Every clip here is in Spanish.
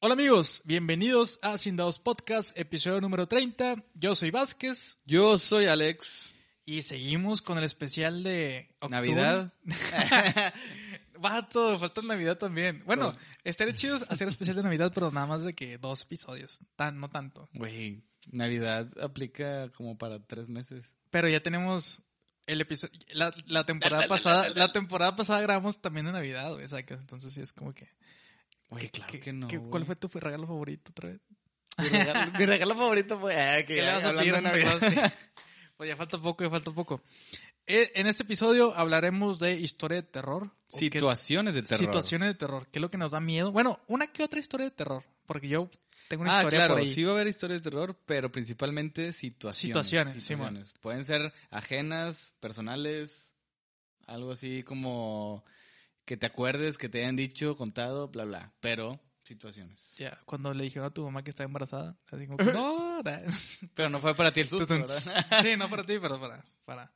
Hola amigos, bienvenidos a Sin Dados Podcast, episodio número 30. Yo soy Vázquez Yo soy Alex. y seguimos con el especial de octubre. Navidad. Vato, falta Navidad también. Bueno, Pues- estaría chido hacer especial de Navidad, pero nada más de que dos episodios, tan, no tanto. Güey, Navidad aplica como para tres meses. Pero ya tenemos el episodio, la, la temporada pasada, la temporada pasada grabamos también de Navidad, güey. Entonces sí es como que... ¿qué- claro qué- que no. ¿Cuál fue tu regalo favorito otra vez? Mi regalo, mi regalo favorito fue. ah, que ¿Qué le vas a pedir Navidad. Sí. Pues ya falta poco, ya falta poco. Eh, En este episodio hablaremos de historia de terror. Situaciones de terror. Situaciones de terror. ¿Qué es lo que nos da miedo? Bueno, una que otra historia de terror. Porque yo tengo una Ah, historia claro, por ahí. sí va a haber historias de terror, pero principalmente situaciones. Situaciones, Simón. Pueden ser ajenas, personales, algo así como que te acuerdes, que te hayan dicho, contado, bla, bla. Pero situaciones. Ya, cuando le dijeron a tu mamá que estaba embarazada, así como que, no, na". Pero no fue para ti el susto. ¿verdad? Sí, no para ti, pero para, para,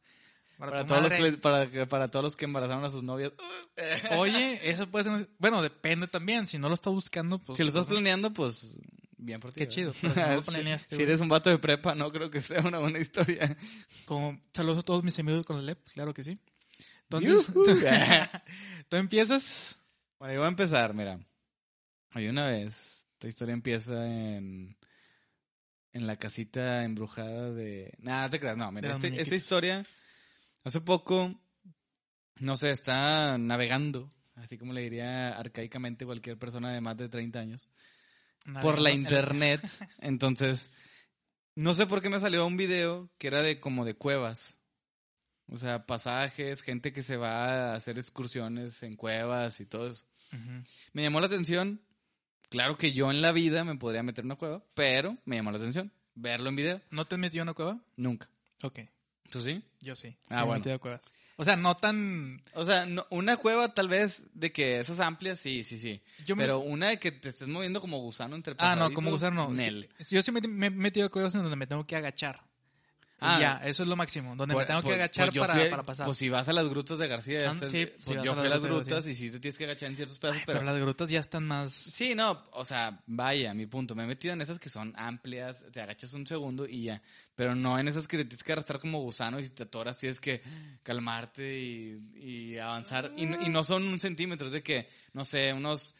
para, Para todos, los que, para, para todos los que embarazaron a sus novias. Oye, eso puede ser, bueno, depende también. Si no lo está buscando, pues. si lo estás pues, planeando, pues bien por ti. Qué chido, pero si no lo planeaste, si eres un vato de prepa, no creo que sea una buena historia. Como, saludos a todos mis amigos con el LEP, claro que sí. Entonces, tú empiezas. Bueno, yo voy a empezar, mira. Hay una vez, esta historia empieza en, en la casita embrujada de... Nada, te creas, no, mira, este- esta historia, hace poco, no sé, está navegando, así como le diría arcaicamente cualquier persona de más de 30 años, por la internet. Entonces, no sé por qué me salió un video que era de como de cuevas. O sea, pasajes, gente que se va a hacer excursiones en cuevas y todo eso. Ujú. Me llamó la atención. Claro que yo en la vida me podría meter en una cueva, pero me llamó la atención. Verlo en video, ¿No te has metido en una cueva? nunca. Ok, ¿Tú sí? yo sí. Ah, Sí me he bueno. metido a cuevas. O sea, no tan... O sea, no- una cueva tal vez de que esas amplias, sí, sí, sí. Yo me- Pero una de que te estés moviendo como gusano entre Ah, no, como gusano no. Sí, yo sí me, me he metido a cuevas en donde me tengo que agachar. Ah. ya, eso es lo máximo. Donde me Por- tengo por- que agachar pues para, fui- para pasar. Pues si vas a las grutas de García, Ah, esas- sí, pues si yo fui a las grutas y sí te tienes que agachar en ciertos pedazos, Ay, pero... pero las grutas ya están más... Sí, no, o sea, vaya, mi punto. Me he metido en esas que son amplias, te agachas un segundo y ya. Pero no en esas que te tienes que arrastrar como gusano y si te atoras tienes que calmarte y, y avanzar. Y, no- y no son un centímetro, es de que, no sé, unos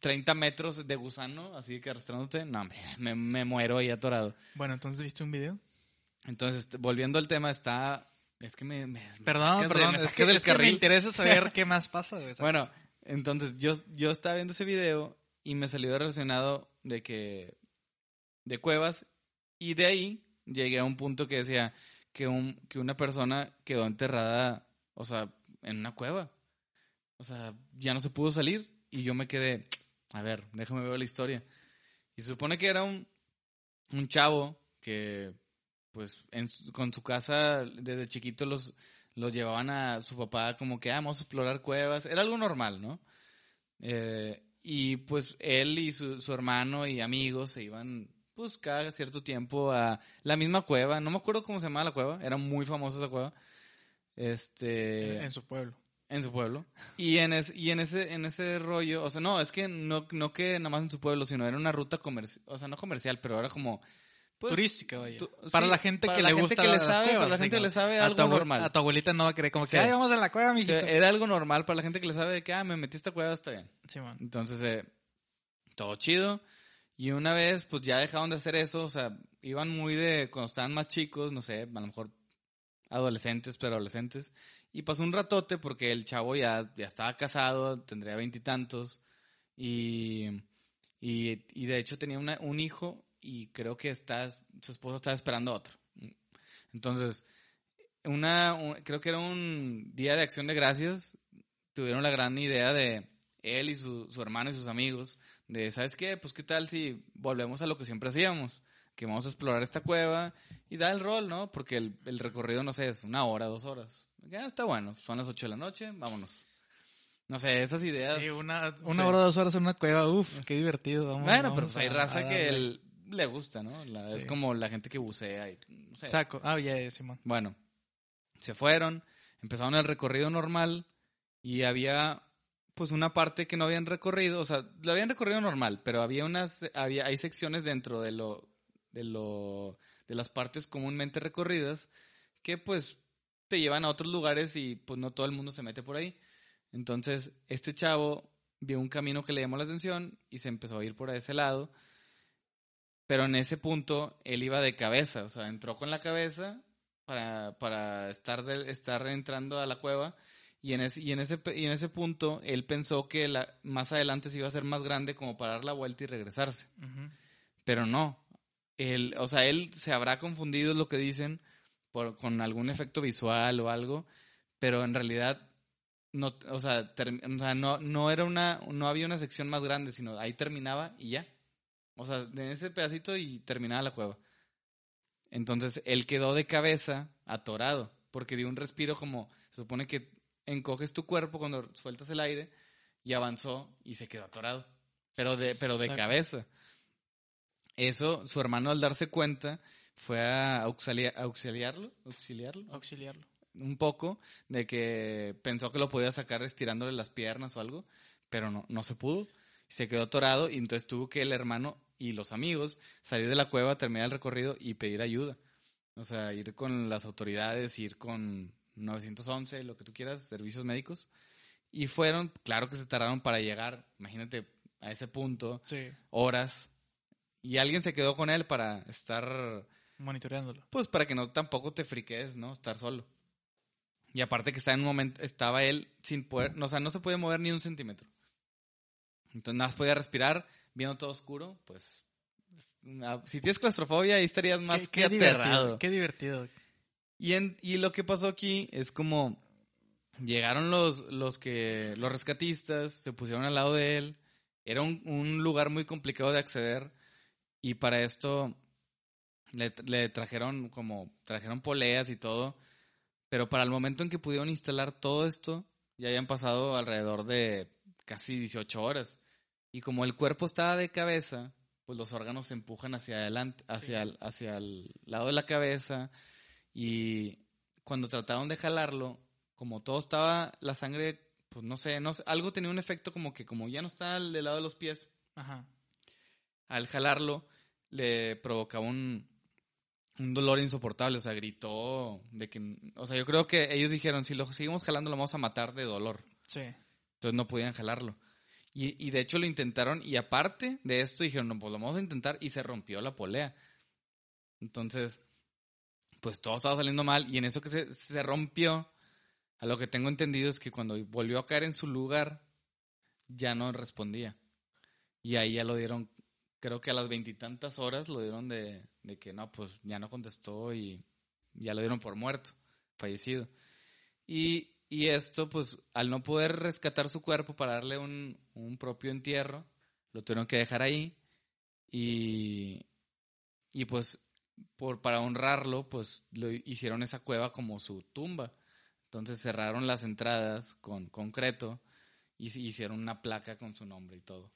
30 metros de gusano, así que arrastrándote. No, hombre, me, me muero ahí atorado. Bueno, entonces, ¿viste un video? Entonces, volviendo al tema, está... Es que me... me- Perdón, sacas de- perdón. me es que, del es que me interesa saber qué más pasa. Bueno, entonces yo, yo estaba viendo ese video y me salió relacionado de que de cuevas y de ahí llegué a un punto que decía que un que una persona quedó enterrada, o sea, en una cueva. O sea, ya no se pudo salir y yo me quedé, a ver, déjame ver la historia. Y se supone que era un un chavo que pues en con su casa desde chiquito los los llevaban a su papá como que ah, vamos a explorar cuevas. Era algo normal, ¿no? Eh, y pues él y su, su hermano y amigos se iban pues cada cierto tiempo a la misma cueva. No me acuerdo cómo se llamaba la cueva. Era muy famosa esa cueva. Este... en, en su pueblo. En su pueblo. Y en, es- y en ese en ese rollo, o sea, no, es que no, no que nada más en su pueblo, sino era una ruta comercial, o sea, no comercial, pero era como... pues, Turística, vaya. tu- para sí, la gente para que la le gente gusta que le sabe, cuevas, para la gente que le sabe a algo tu, abue- normal. A tu abuelita no va a creer como que, Sí. ay, vamos a la cueva, mijito. sea, era algo normal para la gente que le sabe de que, ah, me metí a esta cueva, está bien. Sí, man. Entonces, eh, todo chido. Y una vez, pues ya dejaron de hacer eso, o sea, iban muy de, cuando estaban más chicos, no sé, a lo mejor adolescentes, pero adolescentes. Y pasó un ratote porque el chavo ya, ya estaba casado, tendría veintitantos. Y, y, y de hecho tenía una- un hijo y creo que está, su esposa estaba esperando otro. Entonces, una, un- creo que era un día de acción de gracias. Tuvieron la gran idea de él y su, su hermano y sus amigos de, ¿sabes qué? Pues qué tal si volvemos a lo que siempre hacíamos, que vamos a explorar esta cueva y da el rol, ¿no? Porque el, el recorrido, no sé, es una hora, dos horas. Ya está bueno, son las ocho de la noche, vámonos. No sé, esas ideas. Sí, una, una Sí. hora, dos horas en una cueva, uff, qué divertido. Vamos, bueno, vamos pero pues hay a- raza a que darle. el- le gusta, ¿no? La- Sí. Es como la gente que bucea y no sé. Saco. Ah, ya, ya, Simón. Bueno, se fueron, empezaron el recorrido normal y había pues una parte que no habían recorrido, o sea, lo habían recorrido normal, pero había unas, había, hay secciones dentro de lo, de lo, de las partes comúnmente recorridas que pues te llevan a otros lugares y pues no todo el mundo se mete por ahí. Entonces, este chavo vio un camino que le llamó la atención y se empezó a ir por ese lado. Pero en ese punto él iba de cabeza, o sea, entró con la cabeza para, para estar, de, estar entrando a la cueva y en, ese, y, en ese, y en ese punto él pensó que la, más adelante se iba a hacer más grande como para dar la vuelta y regresarse. Pero no. Él, o sea, él se habrá confundido lo que dicen por, con algún efecto visual o algo, pero en realidad no, o sea, o sea, no, no era una, no había una sección más grande, sino ahí terminaba y ya. O sea, en ese pedacito y terminaba la cueva. Entonces él quedó de cabeza atorado, porque dio un respiro como, se supone que encoges tu cuerpo cuando sueltas el aire, y avanzó y se quedó atorado. Pero de, pero de cabeza. Eso, su hermano al darse cuenta, fue a auxiliarlo, auxiliarlo, auxiliarlo. Un poco, de que pensó que lo podía sacar estirándole las piernas o algo, pero no, no se pudo. Se quedó atorado y entonces tuvo que el hermano y los amigos salir de la cueva, terminar el recorrido y pedir ayuda. O sea, ir con las autoridades, ir con 911, lo que tú quieras, servicios médicos. Y fueron, claro que se tardaron para llegar, imagínate, a ese punto, sí. horas. Y alguien se quedó con él para estar... Monitoreándolo. Pues para que no tampoco te friques, ¿no? Estar solo. Y aparte que está en un momento, estaba él sin poder, o sea, no se puede mover ni un centímetro. Entonces nada más podía respirar, viendo todo oscuro, pues... Si tienes claustrofobia ahí estarías más que aterrado. qué divertido. Y, en, y lo que pasó aquí es como llegaron los, los que los rescatistas, se pusieron al lado de él. Era un, un lugar muy complicado de acceder y para esto le, le, trajeron como trajeron poleas y todo, pero para el momento en que pudieron instalar todo esto ya habían pasado alrededor de casi 18 horas y como el cuerpo estaba de cabeza, pues los órganos se empujan hacia adelante, hacia, hacia el lado de la cabeza y cuando trataron de jalarlo, como todo estaba, la sangre, pues no sé, no algo tenía un efecto como que como ya no está del lado de los pies, Ajá. al jalarlo le provocaba un, un dolor insoportable, o sea, gritó de que, o sea, yo creo que ellos dijeron, si lo seguimos jalando lo vamos a matar de dolor. Sí. Entonces no podían jalarlo. Y, de hecho lo intentaron y aparte de esto dijeron, no, pues lo vamos a intentar y se rompió la polea. Entonces, pues todo estaba saliendo mal y en eso que se, se rompió, a lo que tengo entendido es que cuando volvió a caer en su lugar, ya no respondía. Y ahí ya lo dieron, creo que a las veintitantas horas lo dieron de, de, que no, pues ya no contestó y ya lo dieron por muerto, fallecido. Y, y esto, pues al no poder rescatar su cuerpo para darle un, un propio entierro, lo tuvieron que dejar ahí. Y, y pues por, para honrarlo, pues lo hicieron esa cueva como su tumba. Entonces cerraron las entradas con concreto y hicieron una placa con su nombre y todo.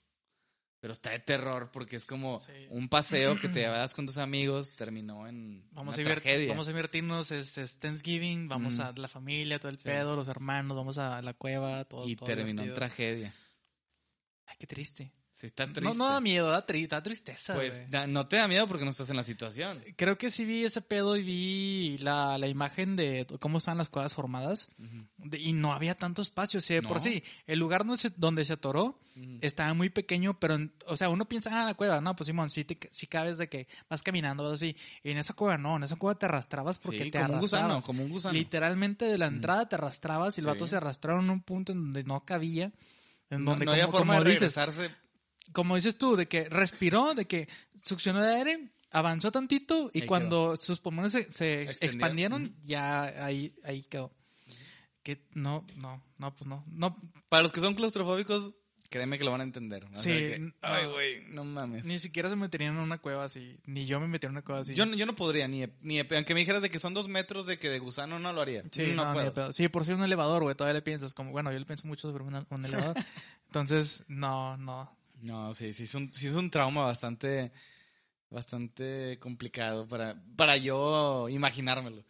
Pero está de terror porque es como sí. un paseo que te llevas con tus amigos, terminó en vamos una a tragedia. Vamos a divertirnos, es, es Thanksgiving, vamos Mm. a la familia, todo el Sí. pedo, los hermanos, vamos a la cueva, todo. y todo terminó en tragedia. Ay, qué triste. Sí, está No, triste. no da miedo, da, tri- da tristeza. Pues da- no te da miedo porque no estás en la situación. Creo que sí vi ese pedo y vi la, la imagen de cómo estaban las cuevas formadas de- y no había tanto espacio. O sea, No. por sí, el lugar donde se, donde se atoró estaba muy pequeño, pero, en- o sea, uno piensa, ah, la cueva, no, pues Simón, sí, te, sí cabes de que vas caminando, vas así. Y en esa cueva no, en esa cueva te arrastrabas porque Sí, te como un gusano, como un gusano. Literalmente de la entrada te arrastrabas y el Sí. vato se arrastraron en un punto en donde no cabía. En No, donde, no había como, forma como de dices, regresarse. Como dices tú, de que respiró, de que succionó de aire, avanzó tantito y Ahí cuando sus pulmones se, expandieron, ya ahí, ahí quedó. Que no, no, no, pues no, no, Para los que son claustrofóbicos, créeme que lo van a entender. O sea Sí, que, Ay, güey, no mames. ni siquiera se meterían en una cueva así, ni yo me metería en una cueva así. Yo, no- yo no podría, ni, ni aunque me dijeras de que son dos metros de que de gusano no lo haría. Sí, no, no, puedo. pedo. Sí, por si un elevador, güey, todavía le piensas, como, bueno, yo le pienso mucho sobre un, un elevador. Entonces, no, no. No, sí, sí es un, sí es un trauma bastante, bastante complicado para, para yo imaginármelo.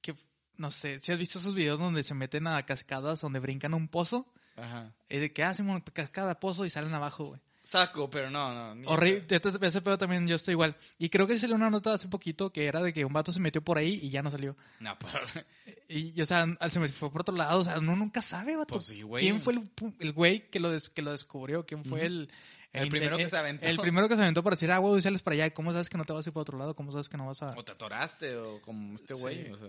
Que, no sé, si has visto esos videos donde se meten a cascadas, donde brincan a un pozo, Ajá. Y de que hacemos cada pozo y salen abajo, güey. Saco, pero no, no. ni- Horrible. Este- Ese pedo también yo estoy igual. Y creo que salió una nota hace poquito que era de que un vato se metió por ahí y ya no salió. No, pues, Y, o sea, se me fue por otro lado. O sea, uno nunca sabe, vato. Pues sí, güey. ¿Quién fue el, el güey que lo, des- que lo descubrió? ¿Quién fue el... El primero que se aventó. El primero que se aventó para decir, ah, güey, sales para allá. ¿Cómo sabes que no te vas a ir para otro lado? ¿Cómo sabes que no vas a...? o te atoraste, o como este güey. Sí. O sea.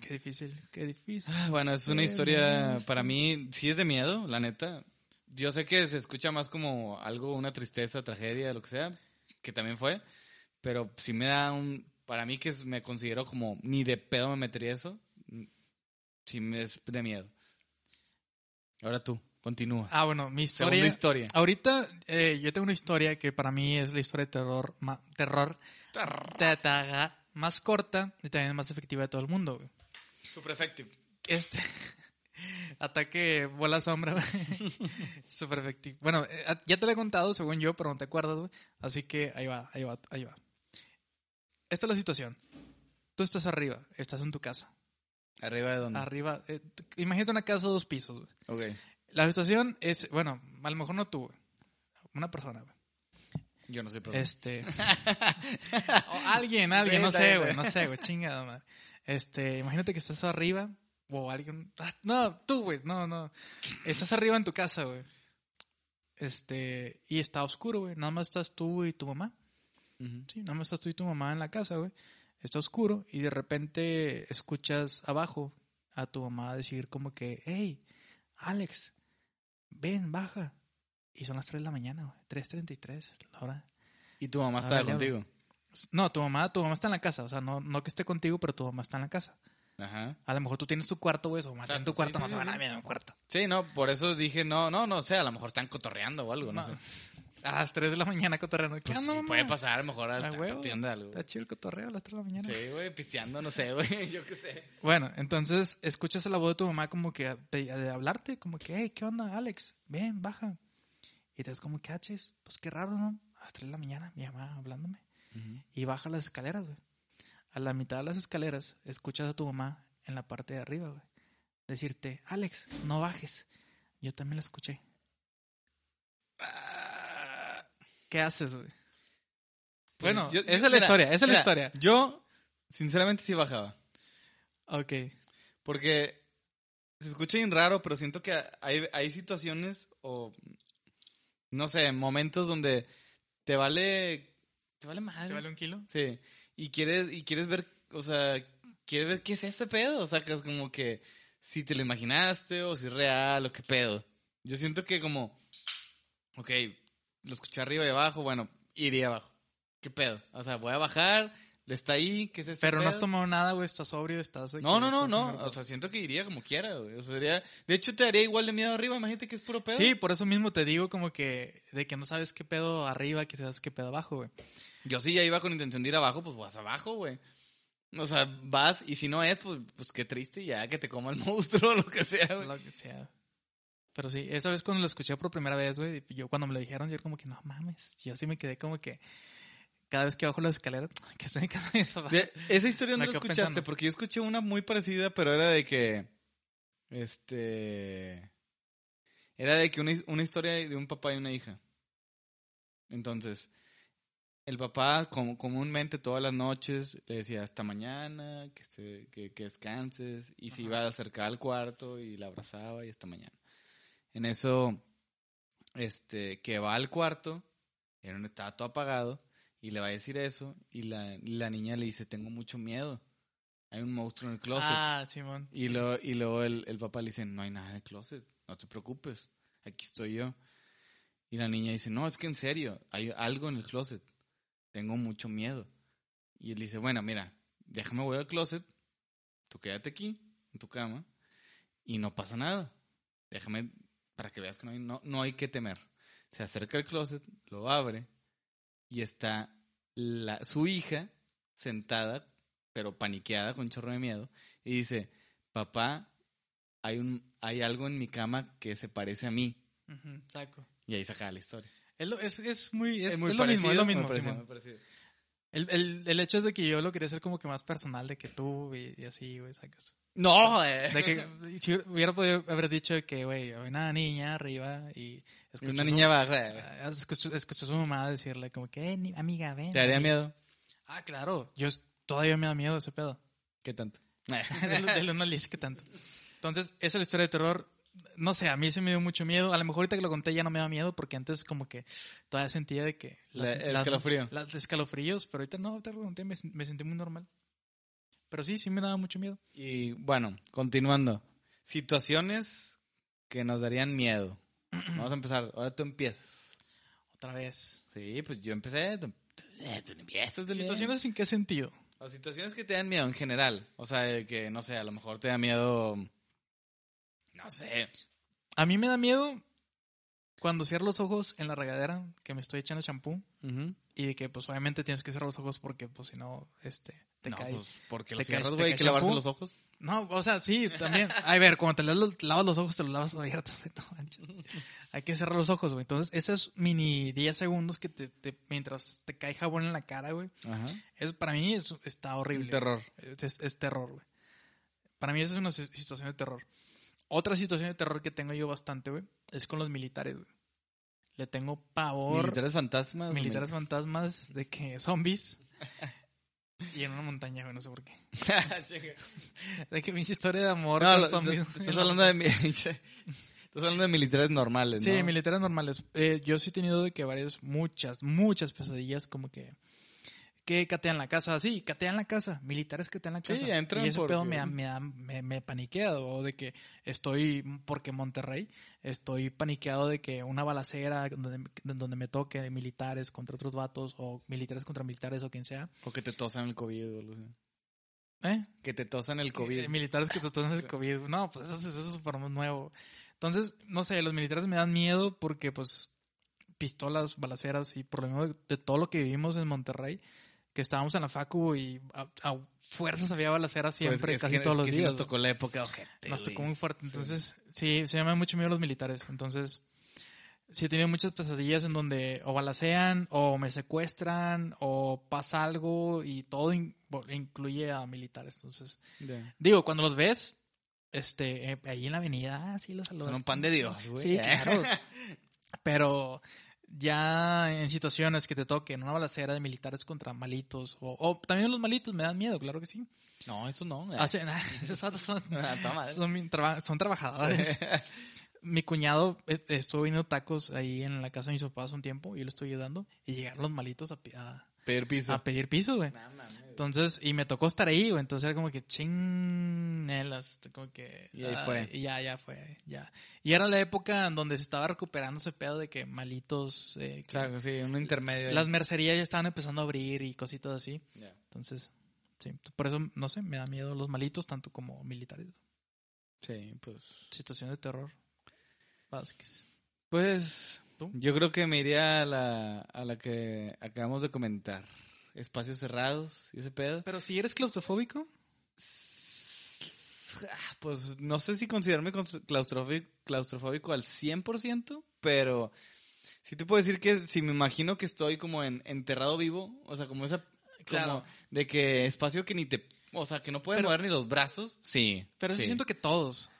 Qué difícil, qué difícil. Ah, Bueno, es una historia, para mí, sí es de miedo, la neta. Yo sé que se escucha más como algo, una tristeza, tragedia, lo que sea, que también fue, pero sí me da un, para mí que me considero como, ni de pedo me metería eso, sí me es de miedo. Ahora tú, continúa. Ah, bueno, mi Segunda historia... historia. Ahorita eh, yo tengo una historia que para mí es la historia de terror, ma- terror ta- más corta y también más efectiva de todo el mundo. güey. Super effective. Este ataque bola sombra, güey. Super efectivo. Bueno, eh, ya te lo he contado, según yo, pero no te acuerdas, güey. Así que ahí va, ahí va, ahí va. Esta es la situación. Tú estás arriba, estás en tu casa. ¿Arriba de dónde? Arriba, eh, imagínate una casa de dos pisos. güey. Ok. La situación es, bueno, a lo mejor no tú, güey. Una persona, güey. Yo no sé, pero... Este. o alguien, alguien, Sí, no sé, güey, está no sé, güey, chingada madre. Este, imagínate que estás arriba, o alguien. ah, No, tú, güey, no, no. Estás arriba en tu casa, güey. Este, y está oscuro, güey. Nada más estás tú y tu mamá. Sí, nada más estás tú y tu mamá en la casa, güey. Está oscuro y de repente escuchas abajo a tu mamá decir como que, hey, Alex, ven, baja. Y son las 3 de la mañana, güey. 3.33, la hora. ¿Y tu mamá güey. contigo? No, tu mamá, tu mamá está en la casa. O sea, no, no que esté contigo, pero tu mamá está en la casa. Ajá. A lo mejor tú tienes tu cuarto, güey. O mamá está en tu cuarto, sí, no se van a ver en mi cuarto. Sí, no, por eso dije, no, no, no sé, a lo mejor están cotorreando o algo, no, No. sé. A las 3 de la mañana cotorreando. ¿Qué Pues puede pasar, a lo mejor A platicando de algo. Está chido el cotorreo a las 3 de la mañana. Sí, güey, pisteando, no sé, güey, yo qué sé. Bueno, entonces escuchas la voz de tu mamá como que de, hablarte, como que, hey, ¿qué onda, Alex? Ven, baja. Y te das como que, haches, pues qué raro, ¿no? A las 3 de la mañana, mi mamá hablándome. Y baja las escaleras, güey. A la mitad de las escaleras, escuchas a tu mamá en la parte de arriba, güey. Decirte, Alex, no bajes. Yo también la escuché. ¿Qué haces, güey? Pues Bueno, yo- esa yo- es la mira, historia, esa es la historia. Yo, sinceramente, sí bajaba. Ok. Porque se escucha bien raro, pero siento que hay, hay situaciones o, no sé, momentos donde te vale, te vale madre. un kilo? Sí. Y quieres, y quieres ver, o sea, quieres ver qué es ese pedo. O sea, que es como que si te lo imaginaste o si es real o qué pedo. Yo siento que como, ok, lo escuché arriba y abajo, bueno, iría abajo. ¿Qué pedo? O sea, voy a bajar, está ahí, ¿qué es ese Pero no has tomado nada, güey, estás sobrio, estás... No, no, no, no. O sea, siento que iría como quiera, güey. O sea, sería... De hecho, te daría igual de miedo arriba. Imagínate que es puro pedo. Sí, por eso mismo te digo como que de que no sabes qué pedo arriba, que sabes qué pedo abajo, güey. Yo sí ya iba con intención de ir abajo, pues vas abajo, güey. O sea, vas y si no es, pues, pues qué triste ya que te coma el monstruo o lo que sea, güey. Lo que sea. Pero sí, esa vez cuando lo escuché por primera vez, güey, y yo cuando me lo dijeron, yo era como que, no mames, yo sí me quedé como que cada vez que bajo la escalera, que estoy en casa de mis papás. De- esa historia no la escuchaste, pensando. porque yo escuché una muy parecida, pero era de que. Este. Era de que una, una historia de un papá y una hija. Entonces, el papá com- comúnmente todas las noches le decía hasta mañana, que, se, que, que descanses, y se Ajá. iba a acercar al cuarto y la abrazaba y hasta mañana. En eso, este, que va al cuarto, era un estaba todo apagado, y le va a decir eso, y la, la niña le dice, tengo mucho miedo. Hay un monstruo en el closet. Ah, Simón. Y, Sí. lo, y luego el, el papá le dice, no hay nada en el closet, no te preocupes, aquí estoy yo. Y la niña dice, no, es que en serio, hay algo en el closet, tengo mucho miedo. Y él dice, bueno, mira, déjame voy al closet, tú quédate aquí, en tu cama, y no pasa nada. Déjame, para que veas que no hay, no, no hay que temer. Se acerca al closet, lo abre, y está la, su hija sentada, pero paniqueada, con un chorro de miedo, y dice, papá, hay, un, hay algo en mi cama que se parece a mí. Saco. Y ahí saca la historia. Es, lo- es, es muy, es, muy es lo mismo, es lo muy mismo, parecido, Simón. muy parecido. El, el, el hecho es de que yo lo quería hacer como que más personal de que tú y, y así, güey, sacas. No, eh. De que hubiera podido haber dicho de que, güey, hay una niña arriba y escuchó Una niña ah, escuchó, escuchó a su mamá decirle como que, eh, amiga, ven. ¿Te daría ven". miedo? Ah, claro. Yo todavía me da miedo ese pedo. ¿Qué tanto? de, de listo que tanto. Entonces, esa es la historia de terror. No sé, a mí se me dio mucho miedo. A lo mejor ahorita que lo conté ya no me da miedo porque antes como que todavía sentía de que... La- el escalofrío. Las escalofríos, pero ahorita no, ahorita que lo conté me, me sentí muy normal. Pero sí, sí me daba mucho miedo. Y bueno, continuando. Situaciones que nos darían miedo. Vamos a empezar. Ahora tú empiezas. Otra vez. Sí, pues yo empecé. Tú, tú- tú empiezas. tú empiezas. ¿Situaciones en qué sentido? O situaciones que te dan miedo en general. O sea, que, no sé, a lo mejor te da miedo. No sé. A mí me da miedo cuando cierro los ojos en la regadera que me estoy echando champú y de que pues obviamente tienes que cerrar los ojos porque pues si no, este, te no, cae. pues porque los cierras, güey, que lavarse shampoo. los ojos. No, o sea, sí, también. A ver, cuando te lavas, los ojos, te los lavas abiertos, no. Hay que cerrar los ojos, güey. Entonces, esos mini 10 segundos que te, te- mientras te cae jabón en la cara, güey, eso para mí es, está horrible. Terror. Es, es- es terror, güey. Para mí eso es una si- situación de terror. Otra situación de terror que tengo yo bastante, güey, es con los militares, güey. Le tengo pavor. Militares fantasmas. militares mil- fantasmas de que zombies. y en una montaña, güey, no sé por qué. De que pinche historia de amor No, con lo- zombies. estás, estás hablando de mi- estás hablando de militares normales, Sí, ¿no? militares normales. Eh, yo sí he tenido de que varias, muchas, muchas pesadillas como que que catean la casa, sí, catean la casa, militares catean la Sí, casa. entran y ese porque- pedo me, me, me, me paniquea, o de que estoy, porque Monterrey, estoy paniqueado de que una balacera donde, donde me toque militares contra otros vatos, o militares contra militares, o quien sea. O que te tosan el COVID o. ¿Eh? Que te tosan el COVID. Eh, militares que te toman el COVID. No, pues eso, es- eso es súper nuevo. Entonces, no sé, los militares me dan miedo porque, pues, pistolas, balaceras y por lo de, de todo lo que vivimos en Monterrey, que estábamos en la facu y a, a fuerzas había balaceras Pues siempre, casi que- todos los que sí días. nos tocó la época ojete, Nos tocó muy fuerte. Entonces, sí, se llaman mucho miedo los militares. Entonces, sí he tenido muchas pesadillas en donde o balacean, o me secuestran, o pasa algo y todo in- incluye a militares. Entonces. Digo, cuando los ves, este, eh, ahí en la avenida, ah, sí los saludas. Son un pan de Dios, güey. Sí, claro. Pero ya en situaciones que te toquen una balacera de militares contra malitos, o, o también los malitos me dan miedo, claro que sí. No, eso no. Hacen- esos vatos son, Ah, son, bien traba- son trabajadores. Mi cuñado eh, estuvo viendo tacos ahí en la casa de mis papás un tiempo y yo le estoy ayudando y llegaron los malitos a, Pedir piso. a pedir piso, güey. Mames. Entonces, y me tocó estar ahí, güey. Entonces era como que chingelas, como que. Y ahí ah, fue. Y ya, ya fue, ya. Y era la época en donde se estaba recuperando ese pedo de que malitos. eh, O que sea, sí, un intermedio. ahí. las mercerías ya estaban empezando a abrir y cositas así. Entonces, sí. Por eso, no sé, me da miedo los malitos, tanto como militares. Sí, pues. Situación de terror. Vázquez. Pues. ¿Tú? Yo creo que me iría a la, a la que acabamos de comentar. Espacios cerrados y ese pedo. Pero si eres claustrofóbico, Ah, Pues no sé si considerarme cons- claustrofóbico, claustrofóbico al 100%, pero sí te puedo decir que si me imagino que estoy como en enterrado vivo, o sea, como esa Claro. como de que espacio que ni te, o sea, que no pueden Pero- mover ni los brazos. Sí. pero eso sí. siento que todos.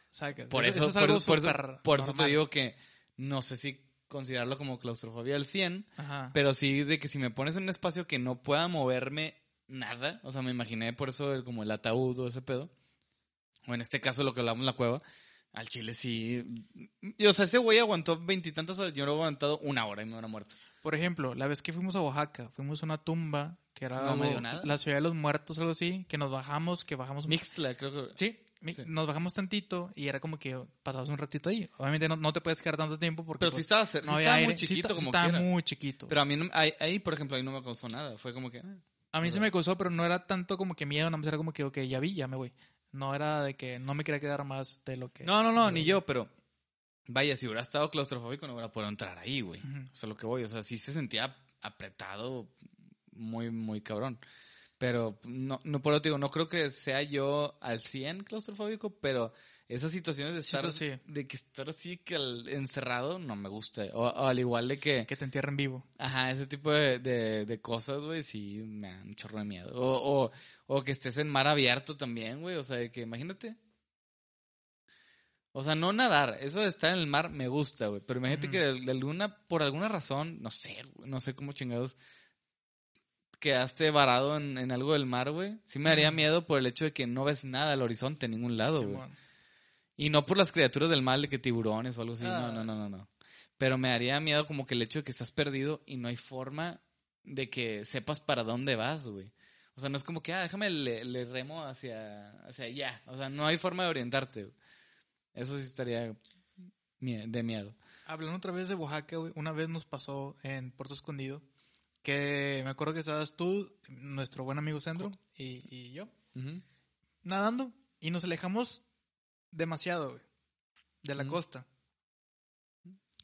por eso, es por algo eso- por eso- por eso te digo que no sé si considerarlo como claustrofobia al 100, Ajá. pero sí de que si me pones en un espacio que no pueda moverme nada, o sea, me imaginé por eso el- como el ataúd o ese pedo, o en este caso lo que hablamos la cueva, al chile sí. Y, o sea, ese güey aguantó veintitantas horas, yo lo he aguantado una hora y me hubiera muerto. Por ejemplo, la vez que fuimos a Oaxaca, fuimos a una tumba que era No me algo- dio nada. la ciudad de los muertos, algo así, que nos bajamos, que bajamos un- Mixtla, creo que. Sí, Sí. nos bajamos tantito y era como que pasabas un ratito ahí. Obviamente no, no te puedes quedar tanto tiempo porque Pero sí pues, estaba, sí no había estaba muy Sí chiquito está- como estaba quiera. muy chiquito. Pero a mí, no- ahí, ahí, por ejemplo, ahí no me causó nada. Fue como que... ah, a mí se me causó, pero no era tanto como que miedo, nada más era como que, ok, ya vi, ya me voy. No era de que no me quería quedar más de lo que... No, no, no, ni yo, pero... Vaya, si hubiera estado claustrofóbico no hubiera podido entrar ahí, güey. Ujú. O sea, lo que voy, o sea, sí se sentía apretado muy, muy cabrón. Pero no, no por te digo, no creo que sea yo al 100 claustrofóbico, pero esas situaciones de Sí, estar, eso sí. de que estar así que al- encerrado no me gusta. O, o al igual de que, Que te entierren vivo. ajá, ese tipo de, de, de cosas, güey, sí me dan un chorro de miedo. O, o, o que estés en mar abierto también, güey, o sea, de que imagínate. O sea, no nadar, eso de estar en el mar me gusta, güey, pero imagínate que de, de alguna, por alguna razón, no sé, güey, no sé cómo chingados, quedaste varado en, en algo del mar, güey. Sí me daría miedo por el hecho de que no ves nada al horizonte en ningún lado, güey. Y no por las criaturas del mal de que tiburones o algo así. No, Ah. no, no, no, no. Pero me daría miedo como que el hecho de que estás perdido y no hay forma de que sepas para dónde vas, güey. O sea, no es como que, ah, déjame le, le remo hacia, hacia allá. O sea, no hay forma de orientarte. güey. Eso sí estaría de miedo. Hablando otra vez de Oaxaca, una vez nos pasó en Puerto Escondido que me acuerdo que estabas tú, nuestro buen amigo Sandro y, y yo nadando y nos alejamos demasiado, de la costa.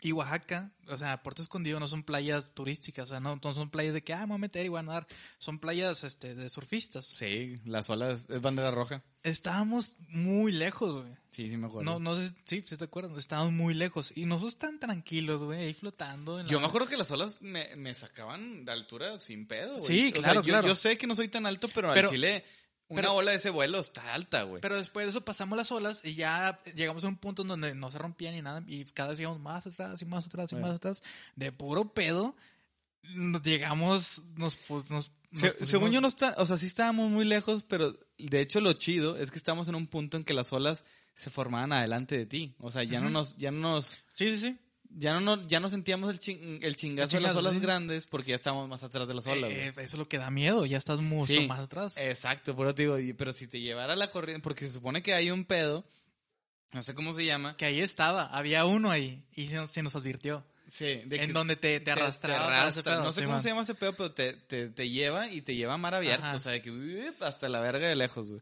Y Oaxaca, o sea, Puerto Escondido no son playas turísticas, o sea, no, no son playas de que, ah, me voy a meter y voy a nadar. Son playas este, de surfistas. Sí, las olas es bandera roja. Estábamos muy lejos, güey. Sí, sí me acuerdo. No, no sé, sí, sí te acuerdas, estábamos muy lejos. Y nosotros tan tranquilos, güey, ahí flotando. En Yo me acuerdo que las olas me, me sacaban de altura sin pedo, güey. Sí, O sea, claro, yo, claro. yo sé que no soy tan alto, pero, Pero- al chile, una pero- ola de ese vuelo está alta, güey. Pero después de eso pasamos las olas y ya llegamos a un punto en donde no se rompía ni nada y cada vez íbamos más atrás y más atrás y más atrás. De puro pedo, nos llegamos, nos, nos, nos Se- pusimos- según yo no está, o sea, sí estábamos muy lejos, pero de hecho lo chido es que estamos en un punto en que las olas se formaban adelante de ti. O sea, ya no nos, ya no nos, Sí, sí, sí. Ya no, ya no sentíamos el, chin- el chingazo de las olas sí. grandes porque ya estábamos más atrás de las olas. Eh, eh, eso es lo que da miedo, ya estás mucho Sí. más atrás. Exacto, por eso te digo, pero si te llevara la corriente, porque se supone que hay un pedo, no sé cómo se llama, Que ahí estaba, había uno ahí y se nos, se nos advirtió. sí, de en donde te, te arrastraba. te arrastra. pedo, No sé sí, cómo man. se llama ese pedo, pero te, te, te lleva y te lleva a mar abierto. Ajá. O sea, de que uip, hasta la verga de lejos, güey.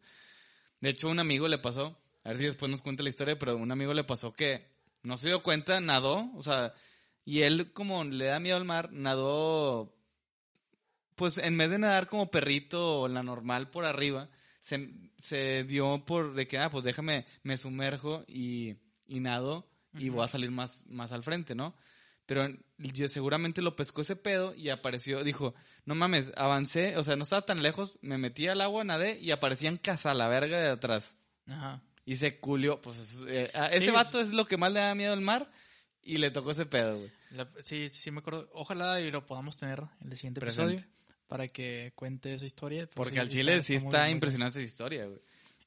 De hecho, un amigo le pasó, a ver si después nos cuenta la historia, pero un amigo le pasó que no se dio cuenta, nadó, o sea, y él como le da miedo al mar, nadó, pues en vez de nadar como perrito o la normal por arriba, se, se dio por de que, ah, pues déjame, me sumerjo y, y nado y voy a salir más, más al frente, ¿no? Pero yo seguramente lo pescó ese pedo y apareció, dijo, no mames, avancé, o sea, no estaba tan lejos, me metí al agua, nadé y aparecía en casa la verga de atrás. Ajá. Y se culió, pues es- eh, a ese Sí. vato es lo que más le da miedo al mar y le tocó ese pedo, güey. La- sí, sí me acuerdo. Ojalá y lo podamos tener en el siguiente Presente. episodio para que cuente esa historia. Pues Porque al chile sí está impresionante esa historia, güey.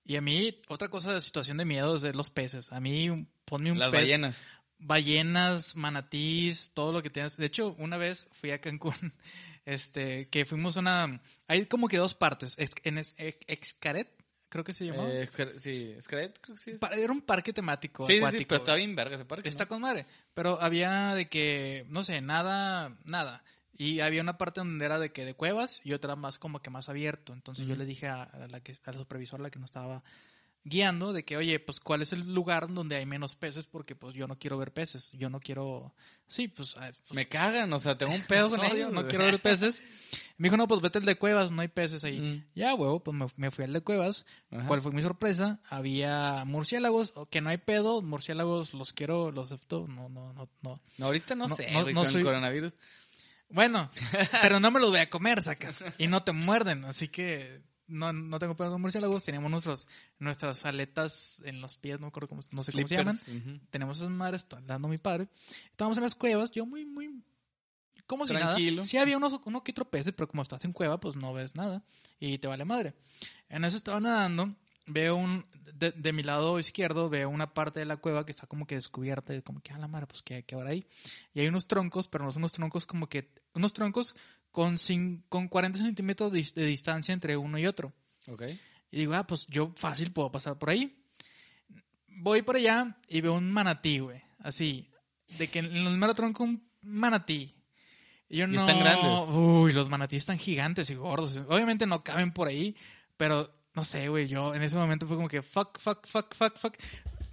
Y a mí, otra cosa de situación de miedo es de los peces. A mí, ponme un Las pez. ballenas. Ballenas, manatís, todo lo que tengas. De hecho, una vez fui a Cancún, este, que fuimos a una... Hay como que dos partes. Es- En Excaret, creo que se llamaba. Eh, sí, Scarlet, creo que sí. Era un parque temático Sí, sí, acuático. sí, pero está bien verga ese parque. Está ¿no? con madre. Pero había de que, no sé, nada, nada. Y había una parte donde era de que de cuevas y otra más como que más abierto. Entonces yo le dije a, a la que, a la supervisora, la que nos estaba guiando, de que, oye, pues cuál es el lugar donde hay menos peces, porque pues yo no quiero ver peces. Yo no quiero, sí, pues, ah, pues, Me cagan, o sea, tengo un pedo con no, ellos. no quiero ver peces. Me dijo, no, pues vete el de cuevas, no hay peces ahí. Mm. Ya, huevo, pues me, me fui al de cuevas. Ajá. ¿Cuál fue mi sorpresa? Había murciélagos, o que no hay pedo, murciélagos los quiero, los acepto, no, no, no, no. No, ahorita no, No, sé, no- güey, no con soy- el coronavirus. Bueno, pero no me los voy a comer, sacas. Y no te muerden, así que no, no tengo pedo con murciélagos. Teníamos nuestros, nuestras aletas en los pies, no, me acuerdo cómo, no sé cómo se llaman. Tenemos esas madres, está dando mi padre. Estábamos en las cuevas, yo muy, muy... Como si Tranquilo. nada. Sí había unos, uno que otro pero como estás en cueva, pues no ves nada. Y te vale madre. En eso estaba nadando. Veo un... De, de mi lado izquierdo veo una parte de la cueva que está como que descubierta. Como que, a la madre, pues ¿qué, qué habrá ahí? Y hay unos troncos, pero no son unos troncos como que... Unos troncos con, con 40 centímetros de, de distancia entre uno y otro. Ok. Y digo, ah, pues yo fácil puedo pasar por ahí. Voy por allá y veo un manatí, güey. Así. De que en el mero tronco un manatí. Y yo ¿Y no. están grandes? Uy, los manatíes están gigantes y gordos. Obviamente no caben por ahí. Pero no sé, güey. Yo en ese momento fue como que fuck, fuck, fuck, fuck, fuck.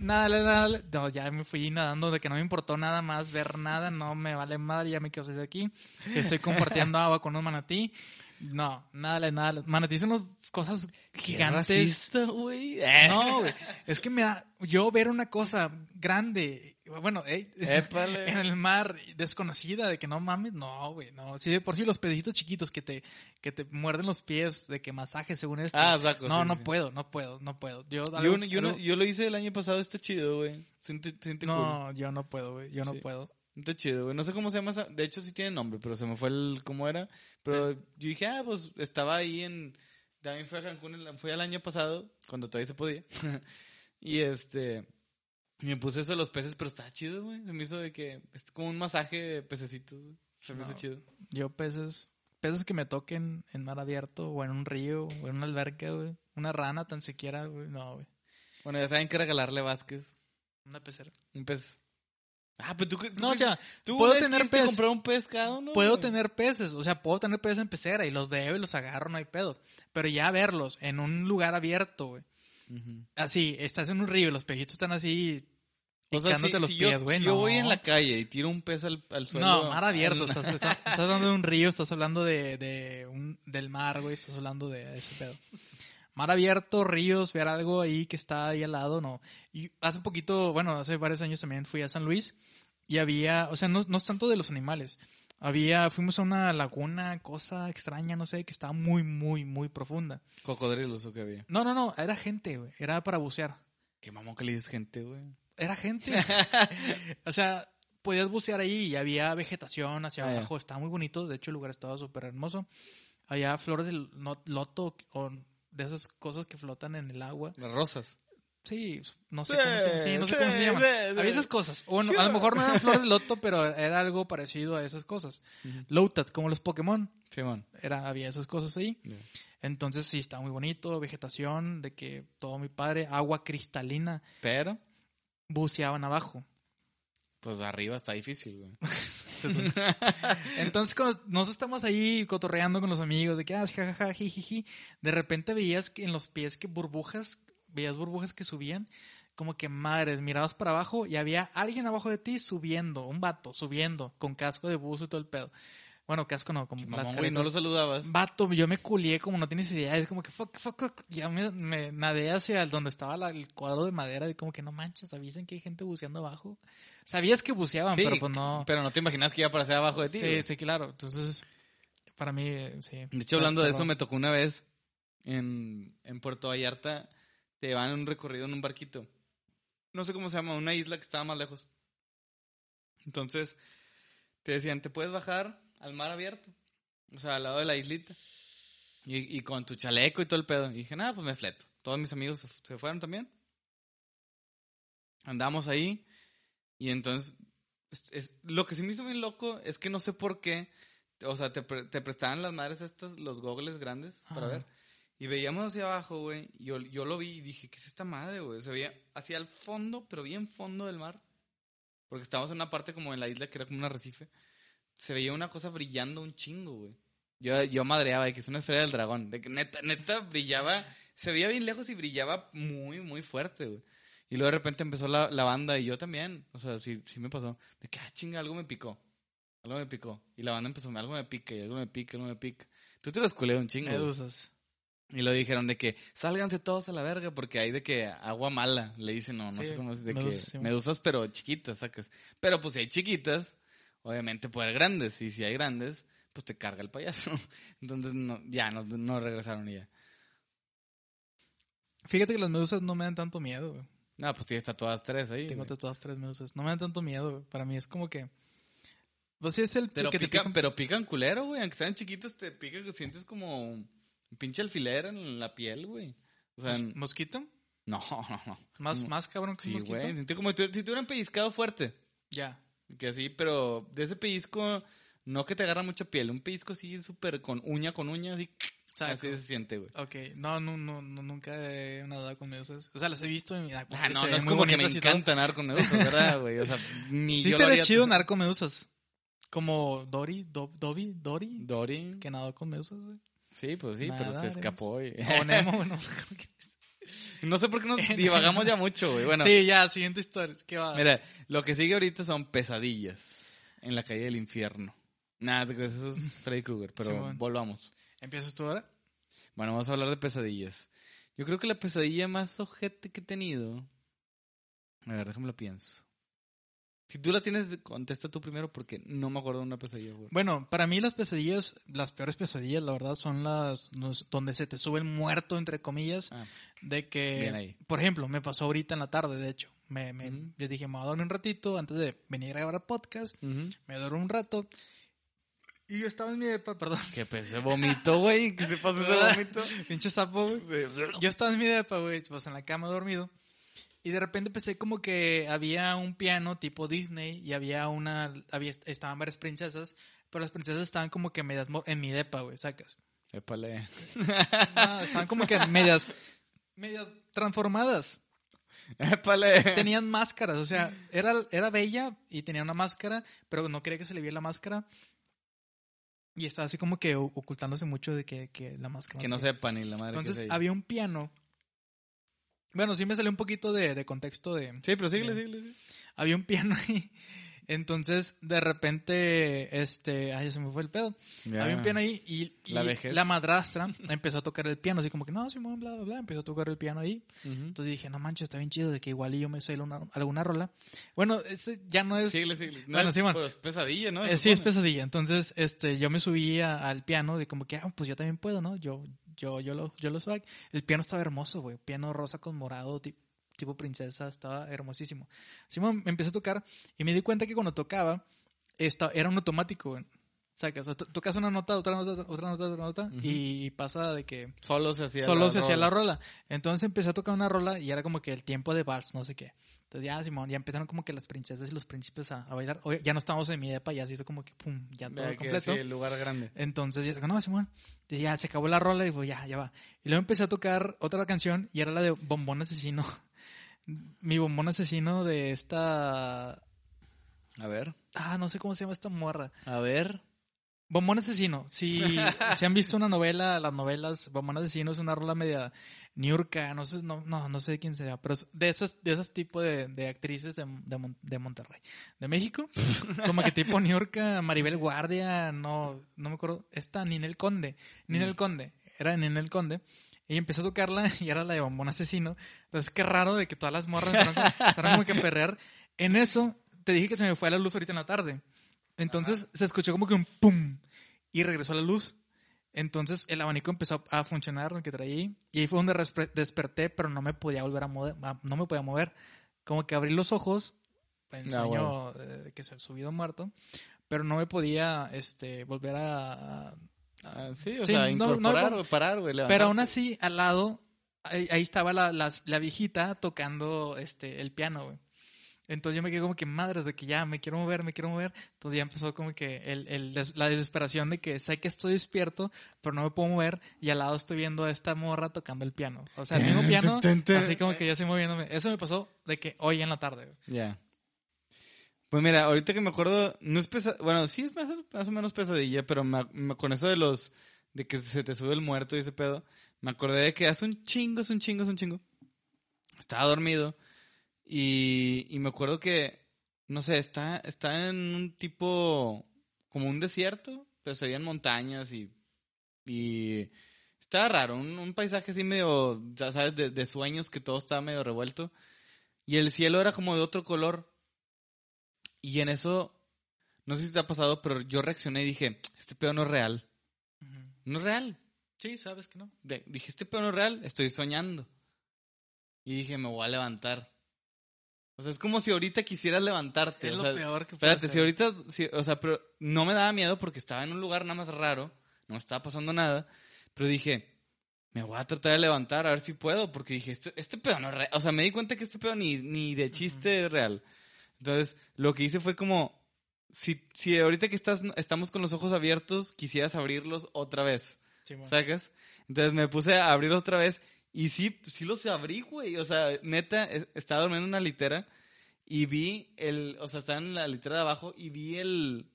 Nada, nada, nada. No, ya me fui nadando de que no me importó nada más ver nada. No me vale madre. Ya me quedo desde aquí. Estoy compartiendo agua con un manatí. No, nada, nada. Manatí son unas cosas gigantes. racista, güey. No, güey. Es que me da. Yo ver una cosa grande, bueno, en el mar, desconocida, de que no mames, no, güey, no. Sí, de por sí los peditos chiquitos que te, que te muerden los pies, de que masaje según esto. Ah, saco, No, sí, no sí. puedo, no puedo, no puedo. Yo, Yo, algo- yo, no- algo- yo lo hice el año pasado, está chido, güey. Siente, siente cool. no, yo no puedo, güey, yo no Sí. puedo. Está chido, güey. No sé cómo se llama esa. De hecho, sí tiene nombre, pero se me fue el cómo era. Pero yo dije, ah, pues estaba ahí en. También fui a Cancún, fue el año pasado, cuando todavía se podía. y este. Y Me puse eso de los peces, pero estaba chido, güey. Se me hizo de que. Es como un masaje de pececitos, güey. Se me hizo chido. Yo peces, peces que me toquen en mar abierto, o en un río, o en una alberca, güey. Una rana tan siquiera, güey, no, güey. Bueno, ya saben que regalarle Vázquez. Una pecera. Un pez. Ah, pero tú. tú- No, o sea, tú puedo tener pez. comprar un pescado, ¿no? Puedo güey? tener peces, o sea, puedo tener peces en pecera y los veo y los agarro, no hay pedo. Pero ya verlos en un lugar abierto, güey. Así, estás en un río y los pejitos están así O sea, si, los si pies, yo, güey. si no. yo voy en la calle y tiro un pez al, al suelo. No, mar abierto. Estás, estás- estás hablando de un río, estás hablando de, de un, del mar, güey. Estás hablando de ese pedo. Mar abierto, ríos, ver algo ahí que está ahí al lado, no. Y hace un poquito, bueno, hace varios años también fui a San Luis y había, o sea, no, no es tanto de los animales. Había, fuimos a una laguna, cosa extraña, no sé, que estaba muy, muy, muy profunda. Cocodrilos o qué había. No, no, no, era gente, güey. Era para bucear. Qué mamón que le dices gente, güey. Era gente. o sea, podías bucear ahí y había vegetación hacia Ah, abajo. Estaba muy bonito. De hecho, el lugar estaba súper hermoso. Había flores de loto o de esas cosas que flotan en el agua. Las rosas. Sí, no sé Sí, cómo se, sí, no sé sí, cómo se sí. Había esas cosas. O no, a lo mejor no eran flores de loto, pero era algo parecido a esas cosas. Lotat, como los Pokémon. Simón. Era, había esas cosas ahí. Entonces sí, estaba muy bonito. Vegetación, de que todo muy padre. Agua cristalina. Pero, Buceaban abajo. pues arriba está difícil, güey. Entonces, entonces cuando nosotros estamos ahí cotorreando con los amigos, de que, ah, jajaja, jijiji, de repente veías que en los pies que burbujas, veías burbujas que subían, como que madres, mirabas para abajo y había alguien abajo de ti subiendo, un vato subiendo, con casco de buzo y todo el pedo. Bueno, casco no, como Mamón, güey, no lo saludabas. Vato, yo me culié como no tienes idea. Es como que fuck, fuck, fuck. Ya me, me nadé hacia donde estaba la- el cuadro de madera y como que no manches, avisen que hay gente buceando abajo. Sabías que buceaban, Sí, pero pues no. Pero no te imaginas que iba a aparecer abajo de ti. Sí, güey. sí, claro. Entonces, para mí, sí. De hecho, hablando de eso, me tocó una vez en, en Puerto Vallarta. Te en un recorrido en un barquito. No sé cómo se llama, una isla que estaba más lejos. Entonces, te decían, te puedes bajar al mar abierto. O sea, al lado de la islita. Y, y con tu chaleco y todo el pedo. Y dije, nada, pues me fleto. Todos mis amigos se, se fueron también. Andamos ahí. Y entonces, es- es- lo que sí me hizo bien loco es que no sé por qué. O sea, te, pre- te prestaban las madres estas, los gogles grandes para Ajá. ver. Y veíamos hacia abajo, güey. Yo, yo lo vi y dije, ¿qué es esta madre, güey? Se veía hacia el fondo, pero bien fondo del mar. Porque estábamos en una parte como en la isla que era como un arrecife. Se veía una cosa brillando un chingo, güey. Yo, yo madreaba de que es una esfera del dragón. De que neta, neta brillaba. Se veía bien lejos y brillaba muy, muy fuerte, güey. Y luego de repente empezó la, la banda y yo también. O sea, sí, sí me pasó. De que, ah, chinga, algo me picó. Algo me picó. Y la banda empezó, algo me pica y algo me pica, algo me pica. Tú te lo esculé un chingo. Medusas. Y lo dijeron de que sálganse todos a la verga porque hay de que agua mala, le dicen, no, no Sí, sé cómo es, de medusas, que sí. medusas pero chiquitas, sacas. Pero pues si hay chiquitas, obviamente puede haber grandes, y si hay grandes, pues te carga el payaso. Entonces no, ya, no, no regresaron y ya. Fíjate que las medusas no me dan tanto miedo, güey. No, pues tienes tatuadas tres ahí. Tengo güey. tatuadas tres medusas. No me dan tanto miedo, güey. Para mí es como que... Pues sí, es el Pero que te pican, pican- pero pican culero, güey, aunque sean chiquitos te pican, que sientes como un pinche alfiler en la piel, güey. O sea, ¿Mos- ¿Mosquito? no, no, no. Más, más cabrón que un Sí, mosquito. güey, como si te hubieran pellizcado fuerte. Ya. Que así, pero de ese pellizco, no que te agarra mucha piel, un pellizco así súper con uña con uña, así, Saco. así se siente, güey. Ok, no, no, no, no, nunca he nadado con medusas. O sea, las he visto en Ah, se no, no es como que me y encanta nadar con medusas, ¿verdad, güey? O sea, ni Sí, yo lo haría. chido nadar con medusas. Como Dory, Do- Dobby, Dory, Dory. que nadó con medusas, güey. Sí, pues sí, pero se escapó. y- O Nemo, no. No sé por qué nos divagamos ya mucho, güey. Bueno, Sí, ya, siguiente historia. ¿Qué va? mira, lo que sigue ahorita son pesadillas en la calle del infierno. Nada, eso es Freddy Krueger, pero volvamos. ¿Empiezas tú ahora? Bueno, vamos a hablar de pesadillas. Yo creo que la pesadilla más ojete que he tenido. A ver, déjame lo pienso. Si tú la tienes, contesta tú primero porque no me acuerdo de una pesadilla, güey. Bueno, para mí las pesadillas, las peores pesadillas, la verdad, son las donde se te sube el muerto, entre comillas, Ah, de que, Bien ahí. por ejemplo, me pasó ahorita en la tarde, de hecho. Me, me-. Yo dije, me voy a dormir un ratito antes de venir a grabar podcast. ujú. Me duermo un rato. Y yo estaba en mi depa, perdón. Que pues se vomitó, güey. Que se pasó ese vómito. Pinche sapo, güey. Yo estaba en mi depa, güey, pues en la cama dormido. Y de repente pensé como que había un piano tipo Disney y había una, había, estaban varias princesas, pero las princesas estaban como que medias en mi depa, güey, sacas. Épale. No, estaban como que medias, medias transformadas. Épale. Tenían máscaras, o sea, era, era bella y tenía una máscara, pero no quería que se le viera la máscara. Y estaba así como que ocultándose mucho de que, que la máscara. Que no sepa ni la madre. que Entonces es ahí. había un piano. Bueno, sí me salió un poquito de, de contexto de... Sí, pero síguele, síguele. síguele. Había un piano ahí. Entonces, de repente, este... Ay, se me fue el pedo. Había un piano ahí y, y La madrastra empezó a tocar el piano. Así como que, no, Simón, bla, bla, bla. Empezó a tocar el piano ahí. Entonces dije, no manches, está bien chido de que igual y yo me sé una- alguna rola. Bueno, ese ya no es... Síguele, síguele. No, Bueno, es- Simón. pues, pesadilla, ¿no? Eh, sí, es pesadilla. Entonces, este, yo me subí a- al piano de como que, ah, pues yo también puedo, ¿no? Yo, yo, yo lo, yo lo soy. El piano estaba hermoso, güey. Piano rosa con morado, ti- tipo princesa, estaba hermosísimo. Así me empecé a tocar y me di cuenta que cuando tocaba, esta, era un automático, güey. Sacas, o sea, to- tocas una nota, otra nota, otra nota, otra nota, y pasa de que Solo se hacía solo la se hacía rola. la rola. Entonces empecé a tocar una rola y era como que el tiempo de vals, no sé qué. Entonces ya, Simón, ya empezaron como que las princesas y los príncipes a, a bailar. Oye, ya no estábamos en mi depa, ya se hizo como que pum, ya todo Ya completo. sí, el lugar grande. Entonces ya digo, no, Simón. Entonces, ya se acabó la rola y pues ya, ya va. Y luego empecé a tocar otra canción y era la de Bombón Asesino. Mi bombón asesino de esta. A ver. Ah, no sé cómo se llama esta morra. A ver. Bombón Asesino. Si, si han visto una novela, las novelas, Bombón Asesino es una rola media niurca, no sé, no, no, no sé de quién sea, pero es de esos, de esos tipos de, de actrices de, de, Mon- de Monterrey. De México, como que tipo niurca, Maribel Guardia, no, no me acuerdo, esta Ninel Conde, Ninel Mm. Conde, era Ninel Conde. Y empecé a tocarla y era la de Bombón Asesino. Entonces, qué raro de que todas las morras empezaron como- que perrear. En eso, te dije que se me fue la luz ahorita en la tarde. Entonces se escuchó como que un pum y regresó la luz. Entonces el abanico empezó a funcionar, lo que traía ahí, y ahí fue donde desperté, pero no me podía volver a mover, no me podía mover. Como que abrí los ojos, en Ah, sueño eh, que se ha subido muerto, pero no me podía este, volver a... a- Ah, sí, o Sí, sea, no, no, incorporar no. o parar, güey. pero aún así, al lado, ahí, ahí estaba la, las- la viejita tocando este, el piano, güey. Entonces yo me quedé como que madres de que ya me quiero mover, me quiero mover. Entonces ya empezó como que el, el des- la desesperación de que sé que estoy despierto, pero no me puedo mover. Y al lado estoy viendo a esta morra tocando el piano. O sea, el mismo piano, así como que yo estoy moviéndome. Eso me pasó de que hoy en la tarde. Ya. Pues mira, ahorita que me acuerdo, no es pesa bueno, sí es más, más o menos pesadilla, pero me, me- con eso de los, de que se te sube el muerto y ese pedo, me acordé de que hace un chingo, hace un chingo, hace un chingo. Estaba dormido y, y me acuerdo que, no sé, está, está en un tipo, como un desierto, pero se veían montañas y, y estaba raro, un, un paisaje así medio, ya sabes, de, de sueños que todo estaba medio revuelto. Y el cielo era como de otro color. Y en eso, no sé si te ha pasado, pero yo reaccioné y dije, este pedo no es real. No es real. Sí, sabes que no. De- dije, este pedo no es real, estoy soñando. Y dije, me voy a levantar. O sea, es como si ahorita quisieras levantarte. Es o lo sea, peor que puede Espérate, si ahorita, si- o sea, pero no me daba miedo porque estaba en un lugar nada más raro, no estaba pasando nada, pero dije, me voy a tratar de levantar a ver si puedo, porque dije, este, este pedo no es real, o sea, me di cuenta que este pedo ni, ni de chiste es real. Entonces, lo que hice fue como, si, si ahorita que estás, estamos con los ojos abiertos, quisieras abrirlos otra vez, Sí, bueno. ¿sacas? Entonces me puse a abrirlos otra vez y sí, sí los abrí, güey, o sea, neta, e- estaba durmiendo en una litera y vi el, o sea, estaba en la litera de abajo y vi el,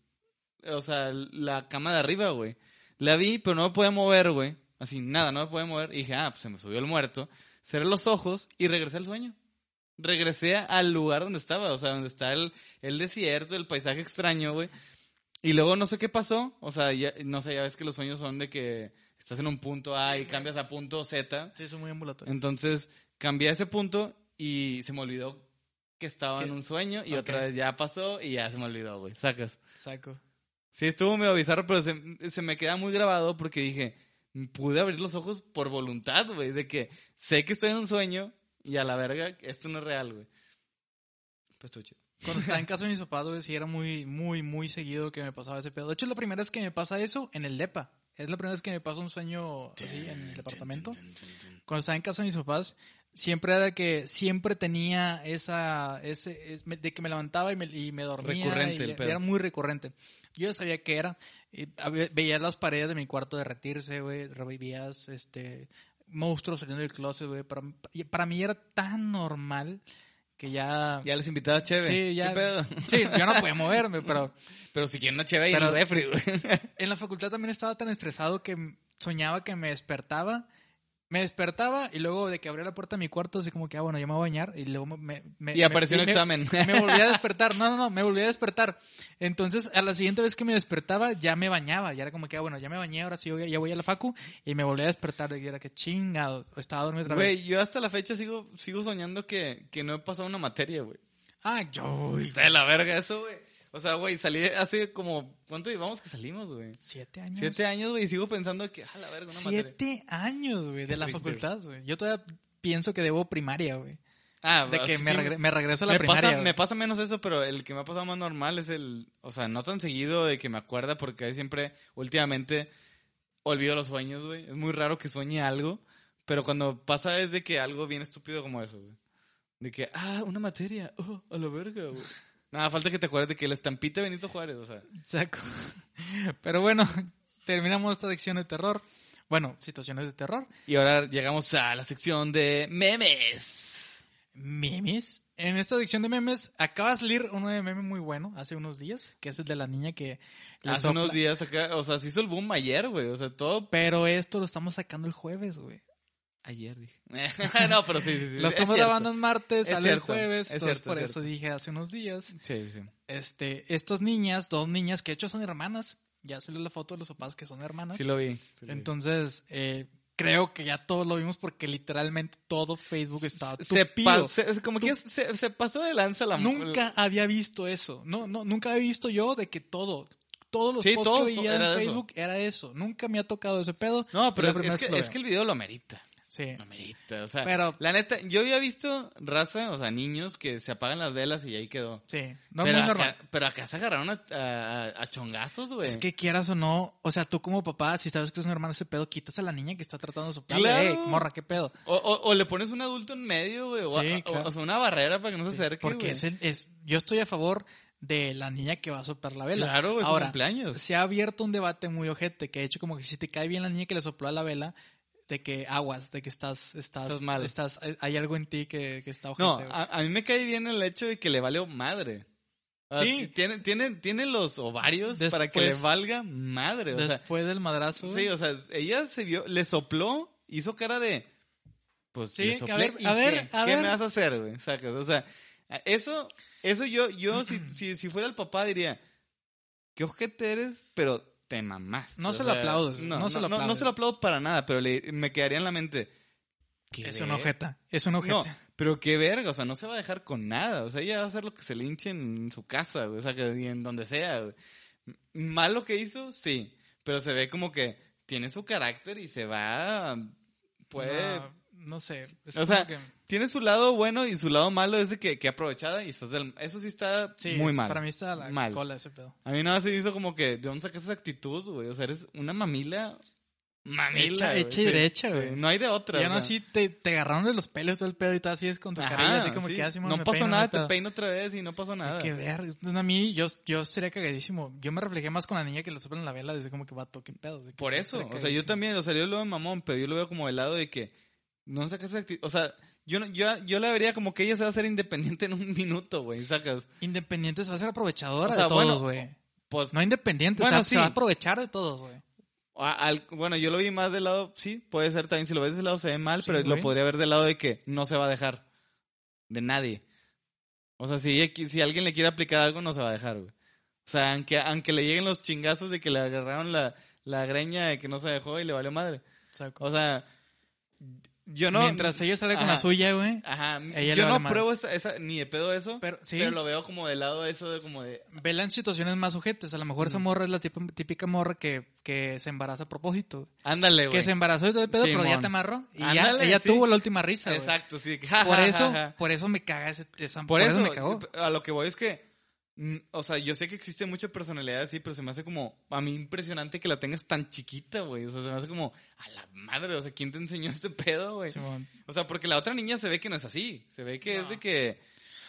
o sea, la cama de arriba, güey. La vi, pero no me podía mover, güey. Así, nada, no me podía mover. Y dije, ah, pues se me subió el muerto. Cerré los ojos y regresé al sueño. Regresé al lugar donde estaba, o sea, donde está el, el desierto, el paisaje extraño, güey. Y luego no sé qué pasó. O sea, ya- no sé, ya ves que los sueños son de que estás en un punto A y cambias a punto Z. Sí, son muy ambulatorios. Entonces, cambié a ese punto y se me olvidó que estaba ¿Qué? en un sueño y Ok. otra vez ya pasó y ya se me olvidó, güey. Sacas. Saco. Sí, estuvo medio bizarro, pero se, se me queda muy grabado porque dije, pude abrir los ojos por voluntad, güey, de que sé que estoy en un sueño y a la verga, esto no es real, güey. Pues chido. Cuando estaba en casa de mis papás, güey, sí era muy, muy, muy seguido que me pasaba ese pedo. De hecho, es la primera vez que me pasa eso en el DEPA. Es la primera vez que me pasa un sueño así en el departamento. Cuando estaba en casa de mis papás, siempre era que siempre tenía esa, ese, es- de que me levantaba y me, y me dormía. Recurrente y el pedo. Era muy recurrente. Yo ya sabía que era. y había- veía las paredes de mi cuarto derretirse, güey. Veías, este, monstruos saliendo del closet, güey. Para, y para mí era tan normal que ya... Ya les invitaba a Cheve. Sí, ya. ¿Qué pedo? Sí, yo no podía moverme, pero Pero si quieren una Cheve ahí en Pero- el refri, güey. en la facultad también estaba tan estresado que soñaba que me despertaba. Me despertaba y luego de que abría la puerta de mi cuarto, así como que, ah, bueno, ya me voy a bañar. Y luego me. me- Y me- apareció un me- examen. Me volví a despertar. No, no, no, me volví a despertar. Entonces, a la siguiente vez que me despertaba, ya me bañaba. Ya era como que, ah, bueno, ya me bañé, ahora sí voy- ya voy a la facu. Y me volví a despertar. Y era que chingado. Estaba dormido otra vez. Güey, yo hasta la fecha sigo, sigo soñando que, que no he pasado una materia, güey. Ah, yo. Está de la verga eso, güey. O sea, güey, salí hace como... ¿Cuánto llevamos que salimos, güey? Siete años. Siete años, güey, y sigo pensando que, ah, la verga, una materia. Siete años, güey, de la triste, facultad, güey. Yo todavía pienso que debo primaria, güey. Ah, De que sí, me, sí, regre- me regreso a la me primaria. pasa, me pasa menos eso, pero el que me ha pasado más normal es el, o sea, no tan seguido de que me acuerda porque siempre, últimamente, olvido los sueños, güey. Es muy raro que sueñe algo, pero cuando pasa es de que algo bien estúpido como eso, güey. De que, ah, una materia, oh, a la verga, güey. Nada, falta que te acuerdes de que el estampite Benito Juárez, o sea. Saco. Pero bueno, terminamos esta sección de terror. Bueno, situaciones de terror. Y ahora llegamos a la sección de memes. Memes. En esta sección de memes acaba de salir uno de meme muy bueno hace unos días, que es el de la niña que Hace sopla- unos días acá, o sea, se hizo el boom ayer, güey. O sea, todo Pero esto lo estamos sacando el jueves, güey. Ayer dije. no, pero sí, sí, sí. Lo es estamos grabando en martes, Es sale el jueves. es entonces cierto, por es eso cierto. dije hace unos días. Sí, sí, sí. Este, estas niñas, dos niñas que de hecho son hermanas. Ya salió la foto de los papás que son hermanas. Sí lo vi. sí lo vi. Entonces, eh, creo que ya todos lo vimos porque literalmente todo Facebook estaba se, tupido. se- como que se, se pasó de lanza la Nunca había visto eso. No, no, nunca había visto yo de que todo, todos los Sí, posts todos que veía en eso. Facebook era eso. Nunca me ha tocado ese pedo. No, pero es, es que, es que el video lo amerita. Sí. O sea, Pero- la neta, yo había visto raza, o sea, niños que se apagan las velas y ahí quedó. Sí, no pero, muy acá, normal. pero acá se agarraron a, a- a chongazos, güey. Es que quieras o no, o sea, tú como papá, si sabes que es un hermano ese pedo, quitas a la niña que está tratando de soplar. Claro. Ey, morra, qué pedo. O, o- o le pones un adulto en medio, güey. O, Sí, claro. o sea, una barrera para que no se acerque, Porque es, el- es, yo estoy a favor de la niña que va a soplar la vela. Claro, es su Ahora, cumpleaños. se ha abierto un debate muy ojete, que de hecho como que si te cae bien la niña que le sopló a la vela, de que aguas, de que estás, estás, Estás mal. estás- hay algo en ti que, que está ojete. No, a, a mí me cae bien el hecho de que le valió madre. O sea, Sí. Tiene, tiene, tiene los ovarios para que le valga madre. O sea, Después del madrazo. sí, o sea, ella se vio, le sopló, hizo cara de. Pues Sí, le a soplé, ver, ¿y a ver, qué? a ¿Qué ver. me vas a hacer, güey? Sacas, O sea, eso, eso yo, yo si, si, si fuera el papá diría, qué ojete eres, pero te mamás. No se lo aplaudes, no se lo No, aplaudes. se lo aplaudo para nada, pero le- me quedaría en la mente. ¿qué es un ver- ojeta, es un ojete. no, pero qué verga, o sea, no se va a dejar con nada. O sea, ella va a hacer lo que se le hinche en su casa, güey, o sea, que en donde sea, güey. Mal lo que hizo, sí, pero se ve como que tiene su carácter y se va, puede... No, no sé. es o sea, que- tiene su lado bueno y su lado malo es de que, que aprovechada y estás del- Eso sí está sí, muy es- mal. Para mí está la Mal. cola ese pedo. A mí nada más se hizo como que, ¿de dónde sacas esa actitud, güey? O sea, eres una mamila... Mamila, Hecha- y derecha, güey. No hay de otra. Y o aún sea. así te, te agarraron de los pelos todo el pedo y todo así es con tu Ajá, carrilla, así como sí. que así No pasó nada, te peino otra vez y no pasó nada. Que ver, entonces, a mí yo, yo sería cagadísimo. Yo me reflejé más con la niña que le soplan la vela, desde como que vato, qué pedo. Por eso, o sea, yo también, o sea, yo lo veo mamón, pero yo lo veo como del lado de que no sacas actitud, o sea, yo, yo, yo la vería como que ella se va a hacer independiente en un minuto, güey, sacas. Independiente se va a ser aprovechadora O sea, de todos, bueno, güey. Pues, No independiente, Bueno, o sea, sí. se va a aprovechar de todos, güey. bueno, yo lo vi más del lado, sí, puede ser también, si lo ves del lado se ve mal, Sí, pero lo podría ver del lado de que no se va a dejar de nadie. O sea, si, si alguien le quiere aplicar algo, no se va a dejar, güey. O sea, aunque, aunque le lleguen los chingazos de que le agarraron la, la greña de que no se dejó y le valió madre. Saco. O sea, yo no... Mientras ella sale con Ajá. la suya, güey. Ajá, ella yo no pruebo esa, esa- ni de pedo eso, Pero, sí. pero lo veo como de lado eso de como de... Vela en situaciones más sujetas. A lo mejor esa morra es la típica morra que, que se embaraza a propósito. Ándale, güey. Que se embarazó y todo el pedo, pero ya te amarró. Y ya, Ándale, ella sí. tuvo la última risa, güey. Exacto, sí. Por eso, por eso me caga ese, esa, Por, eso, me cagó. a lo que voy es que, o sea, yo sé que existe mucha personalidad así, pero se me hace como, a mí impresionante que la tengas tan chiquita, güey. O sea, se me hace como, a la madre, o sea, ¿quién te enseñó este pedo, güey? O sea, porque la otra niña se ve que no es así. Se ve que No. es de que,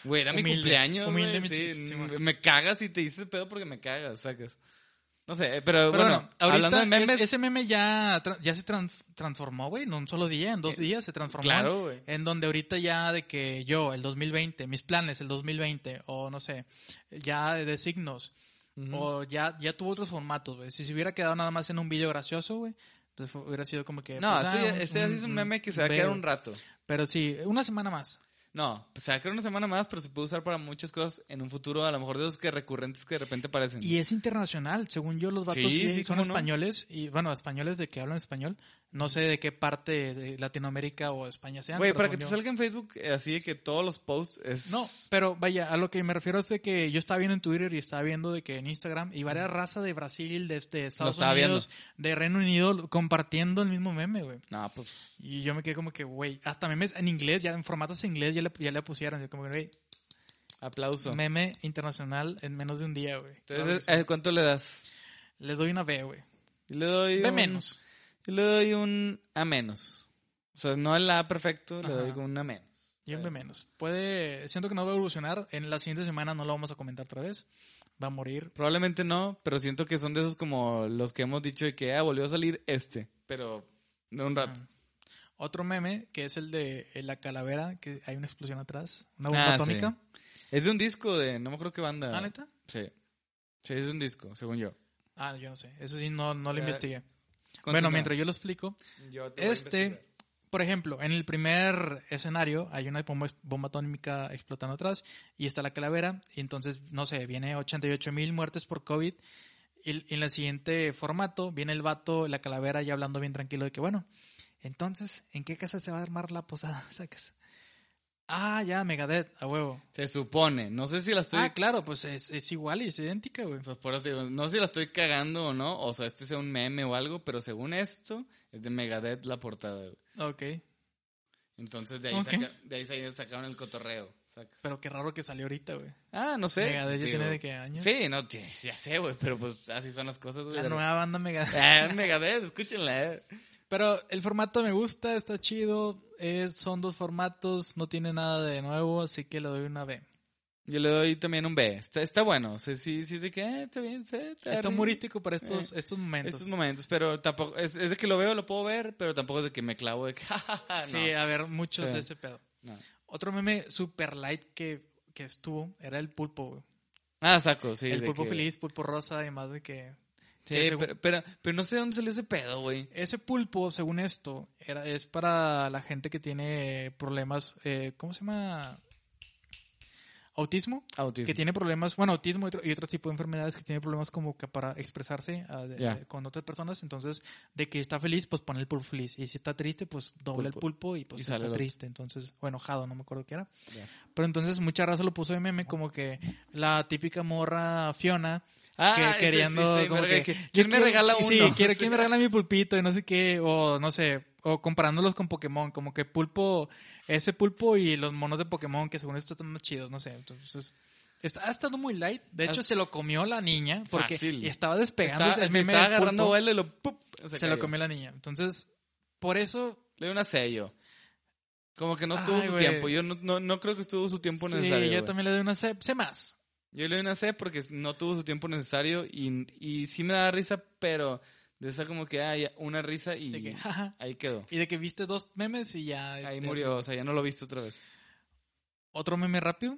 güey, era mi Humilde, cumpleaños, humilde, mi sí, sí, me cagas y te dices pedo porque me cagas, sacas. No sé, eh, pero, Pero bueno, ahorita hablando de memes, es- ese meme ya, ya se trans- transformó, güey, en un solo día, en dos Eh, días se transformó. claro, güey. En donde ahorita ya de que yo, el 2020, mis planes, el 2020, o no sé, ya de signos, o ya, ya tuvo otros formatos, güey. Si se hubiera quedado nada más en un video gracioso, güey, pues hubiera sido como que... No, pues, este, ah, un- este sí es un meme que se va a quedar un rato. Pero sí, una semana más. No, pues se va a quedar una semana más, pero se puede usar para muchas cosas en un futuro, a lo mejor de esos que recurrentes que de repente aparecen. Y es internacional, según yo los vatos Sí, sí, sí, son no. españoles y bueno, españoles de que hablan español. No sé de qué parte de Latinoamérica o España sean. Güey, para que te salga en Facebook eh, así de que todos los posts es... No, pero vaya, a lo que me refiero es de que yo estaba viendo en Twitter y estaba viendo de que en Instagram y varias razas de Brasil, de, de Estados estaba Unidos, de Reino Unido compartiendo el mismo meme, güey. No, pues... Y yo me quedé como que, güey, hasta memes en inglés, ya en formatos en inglés ya le, ya le pusieron. Yo como que, güey, Aplauso. meme internacional en menos de un día, güey. Entonces, sí. eh, ¿cuánto le das? Le doy una B, güey. Le doy B un- menos. Yo le doy un A menos. O sea, no el A perfecto, le doy un A menos. Yo un B menos. Puede, siento que no va a evolucionar. En la siguiente semana no lo vamos a comentar otra vez. Va a morir. Probablemente no, pero siento que son de esos como los que hemos dicho de que ah, volvió a salir este, pero de un rato. Otro meme que es el de eh, la calavera, que hay una explosión atrás, una bomba Ah, sí. atómica. Es de un disco de, no me acuerdo qué banda. ¿Ah, neta? Sí. Sí, es de un disco, según yo. Ah, yo no sé. Eso sí, no, no lo investigué. Continúa. Bueno, mientras yo lo explico, Yo este, por ejemplo, en el primer escenario hay una bomba, bomba atómica explotando atrás y está la calavera. Y entonces, no sé, viene 88 mil muertes por COVID. Y, y en el siguiente formato viene el vato, la calavera, ya hablando bien tranquilo de que, bueno, entonces, ¿en qué casa se va a armar la posada? Sacas. Ah, ya, Megadeth, a huevo. Se supone, no sé si la estoy... Ah, claro, pues es, es igual y es idéntica, güey. Pues por eso digo, no sé si la estoy cagando o no, o sea, este sea un meme o algo, pero según esto, es de Megadeth la portada, güey. Ok. Entonces de ahí, saca- de ahí sa- sacaron el cotorreo. Pero qué raro que salió ahorita, güey. Ah, no sé. Megadeth ya tiene de qué años. Sí, no, ya sé, güey, pero pues así son las cosas, güey. La nueva banda Megadeth. Ah, es Megadeth, escúchenla, eh. Pero el formato me gusta, está chido. es- son dos formatos, no tiene nada de nuevo, así que le doy una B. Yo le doy también un B. Está, está bueno. O sea, sí, sí de que eh, está bien, sí, está Está humorístico para estos, estos momentos. Estos momentos, pero tampoco, es, es de que lo veo, lo puedo ver, pero tampoco es de que me clavo de que, no. Sí, a ver, muchos Sí. de ese pedo. No. Otro meme super light que, que estuvo era el pulpo, güey. Ah, saco, sí. el pulpo que- feliz, pulpo rosa, y más de que... Sí, según- pero, pero, no sé de dónde salió ese pedo, güey. Ese pulpo, según esto, era, es para la gente que tiene problemas, eh, ¿cómo se llama? Autismo. Autismo. Que tiene problemas, bueno, autismo y otro, y otro tipo de enfermedades que tiene problemas como que para expresarse con otras personas. Entonces, de que está feliz, pues pone el pulpo feliz. Y si está triste, pues dobla el Pulpo. pulpo y pues Y está triste. Entonces, o enojado, no me acuerdo qué era. Pero entonces mucha raza lo puso de meme como que la típica morra Fiona Ah, que queriendo sí, sí, como que, que, yo ¿quién me regala uno? Sí, quiero, ¿quién me regala mi pulpito? Y no sé qué, o no sé, o comparándolos con Pokémon, como que pulpo, ese pulpo y los monos de Pokémon que según esto están más chidos, no sé. Entonces, está, ha estado muy light. De hecho, Ah. se lo comió la niña porque Fácil. estaba despegando Estaba, el meme estaba agarrando pulpo, vuelo y lo ¡pup! se, lo comió la niña. Entonces, por eso Le doy una sello. Como que no estuvo Ay, su tiempo. Yo no, no, no creo que estuvo su tiempo sí, necesario. yo güey. también le doy una C, C más. Yo le doy una C porque no tuvo su tiempo necesario y, y sí me da risa, pero de esa como que hay una risa y que, ahí quedó. Y de que viste dos memes y ya. Ahí este, murió, o sea, ya no lo he visto otra vez. Otro meme rápido,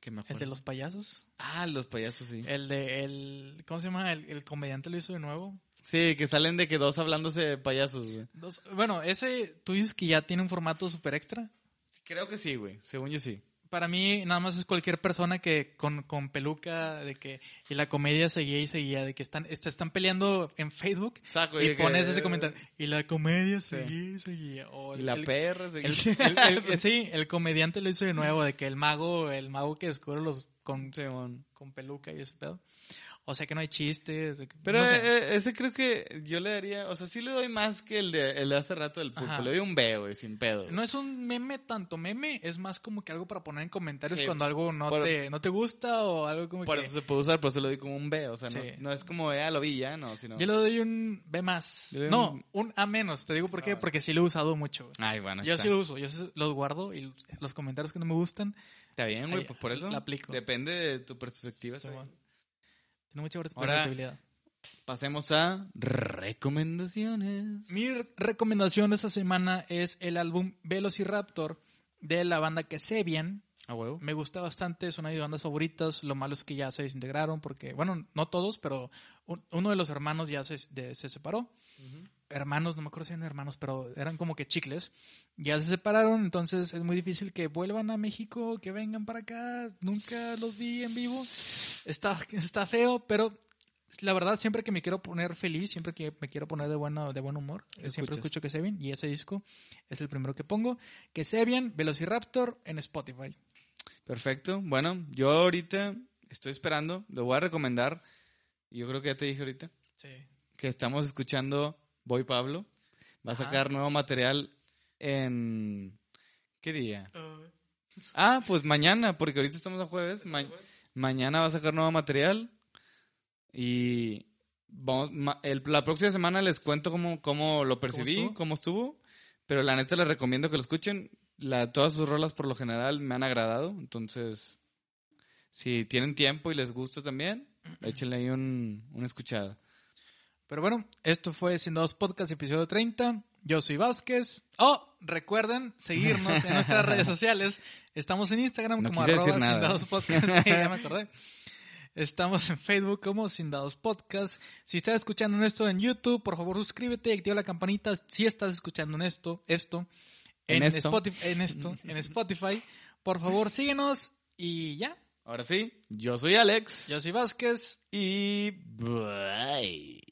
Que me el acuerdo. de los payasos. Ah, los payasos, sí. El de el ¿cómo se llama? El, el comediante lo hizo de nuevo. Sí, que salen de que dos hablándose de payasos, güey. Dos- bueno, ese tú dices que ya tiene un formato super extra, Creo que sí, güey. Según yo sí. Para mí, nada más es cualquier persona que con, con peluca, de que, y la comedia seguía y seguía, de que están, est- están peleando en Facebook Saco, y pones ese comentario, y la comedia seguía y seguía. O Y el- la perra. se- el- el- sí, el comediante lo hizo de nuevo, de que el mago, el mago que descubre los con, con peluca y ese pedo. O sea que no hay chistes. Pero no sé. eh, eh, ese creo que yo le daría, o sea, sí le doy más que el de, el de hace rato del pulpo. Le doy un B, güey, sin pedo. No es un meme tanto meme, es más como que algo para poner en comentarios Sí. cuando algo no, Por- te, no te gusta o algo como Por que... eso se puede usar, por eso le doy como un B. O sea, no, Sí. no es como, ya lo vi, ya, no, sino... Yo le doy un B más. No, un- un A menos. Te digo por qué, Ah. porque sí lo he usado mucho. güey. Ay, bueno, Yo está. sí lo uso, yo los guardo y los comentarios que no me gustan, Está bien, güey, pues por eso. la aplico. Depende de tu perspectiva. Sí. Tiene mucha versatilidad. Pasemos a recomendaciones. Mi recomendación esta semana es el álbum Velociraptor de la banda que sé bien. A huevo. Me gusta bastante, es una de mis bandas favoritas. Lo malo es que ya se desintegraron porque, bueno, no todos, pero un- uno de los hermanos ya se, de- se separó. Hermanos, no me acuerdo si eran hermanos, pero eran como que chicles. Ya se separaron, entonces es muy difícil que vuelvan a México, que vengan para acá. Nunca los vi en vivo. Está, está feo, pero la verdad, siempre que me quiero poner feliz, siempre que me quiero poner de, buena, de buen humor, eh, siempre escucho que se bien y ese disco es el primero que pongo. Que se bien, Velociraptor en Spotify. Perfecto. Bueno, yo ahorita estoy esperando, lo voy a recomendar. Yo creo que ya te dije ahorita Sí. que estamos escuchando Boy Pablo. Va a sacar nuevo material en... ¿Qué día? Ah, pues mañana, porque ahorita estamos a jueves. Ma- mañana va a sacar nuevo material. Y vamos, ma- el- la próxima semana les cuento cómo, cómo lo percibí, estuvo? cómo estuvo. Pero la neta les recomiendo que lo escuchen. La, todas sus rolas por lo general me han agradado. Entonces, si tienen tiempo y les gusta también, échenle ahí un, una escuchada. Pero bueno, esto fue Sin Dados Podcast, episodio 30. Yo soy Vázquez. Oh, recuerden seguirnos en nuestras redes sociales. Estamos en Instagram No como arroba. Sin Dados Podcast. Sí, ya me acordé. Estamos en Facebook como Sin Dados Podcast. Si estás escuchando esto en YouTube, por favor suscríbete y activa la campanita si estás escuchando en esto, esto, en, En esto. Spotify, en esto, en Spotify. Por favor, síguenos y ya. Ahora sí, yo soy Alex. Yo soy Vázquez. Y bye.